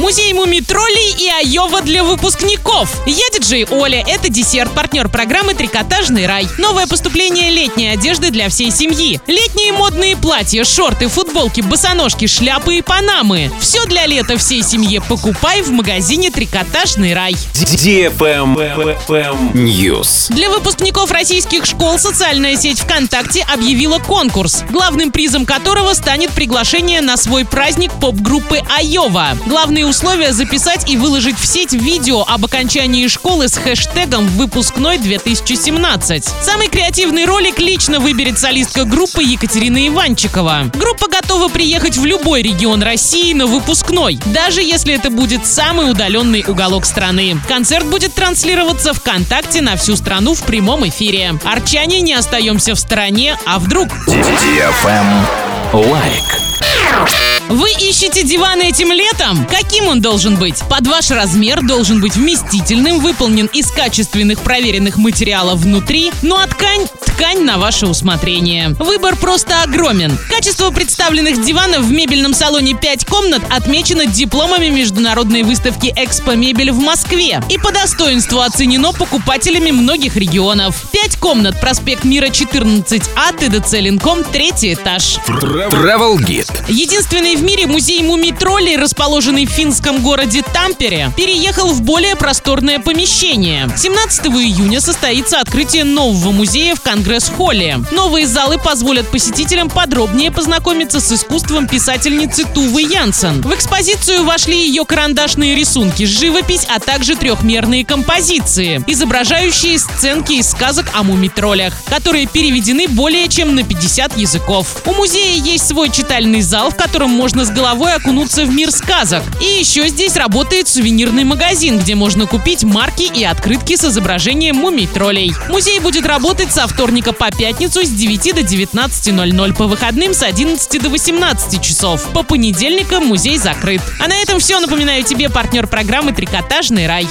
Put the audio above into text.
Музей мумитроллей и Айова для выпускников. Я диджей Оля. Это десерт, партнер программы «Трикотажный рай». Новое поступление летней одежды для всей семьи. Летние модные платья, шорты, футболки, босоножки, шляпы и панамы. Все для лета всей семье покупай в магазине «Трикотажный рай». News. Для выпускников российских школ социальная сеть ВКонтакте объявила конкурс, главным призом которого станет приглашение на свой праздник поп-группы Айова. Главные условия записать и выложить в сеть видео об окончании школы с хэштегом «Выпускной 2017». Самый креативный ролик лично выберет солистка группы Екатерина Иванчикова. Группа готова приехать в любой регион России на выпускной, даже если это будет самый удаленный уголок страны. Концерт будет транслироваться ВКонтакте на всю страну в прямом эфире. Арчане не остаемся в стороне, а вдруг? Лайк. Вы ищете диван этим летом? Каким он должен быть? Под ваш размер должен быть вместительным, выполнен из качественных проверенных материалов внутри, ну а ткань ткань на ваше усмотрение. Выбор просто огромен. Качество представленных диванов в мебельном салоне 5 комнат отмечено дипломами международной выставки «Экспо Мебель» в Москве и по достоинству оценено покупателями многих регионов. 5 комнат, проспект Мира 14А, ТДЦ Ленком, третий этаж. Travel Guide. Единственный в мире музей мумий-троллей, расположенный в финском городе Тампере, переехал в более просторное помещение. 17 июня состоится открытие нового музея в Конгресс-холле. Новые залы позволят посетителям подробнее познакомиться с искусством писательницы Тувы Янсен. В экспозицию вошли ее карандашные рисунки, живопись, а также трехмерные композиции, изображающие сценки из сказок о мумий-троллях, которые переведены более чем на 50 языков. У музея есть свой читальный зал, в котором можно с головой окунуться в мир сказок. И еще здесь работает сувенирный магазин, где можно купить марки и открытки с изображением мумий-троллей. Музей будет работать со вторника по пятницу с 9 до 19.00, по выходным с 11 до 18 часов. По понедельникам музей закрыт. А на этом все. Напоминаю тебе партнер программы «Трикотажный рай».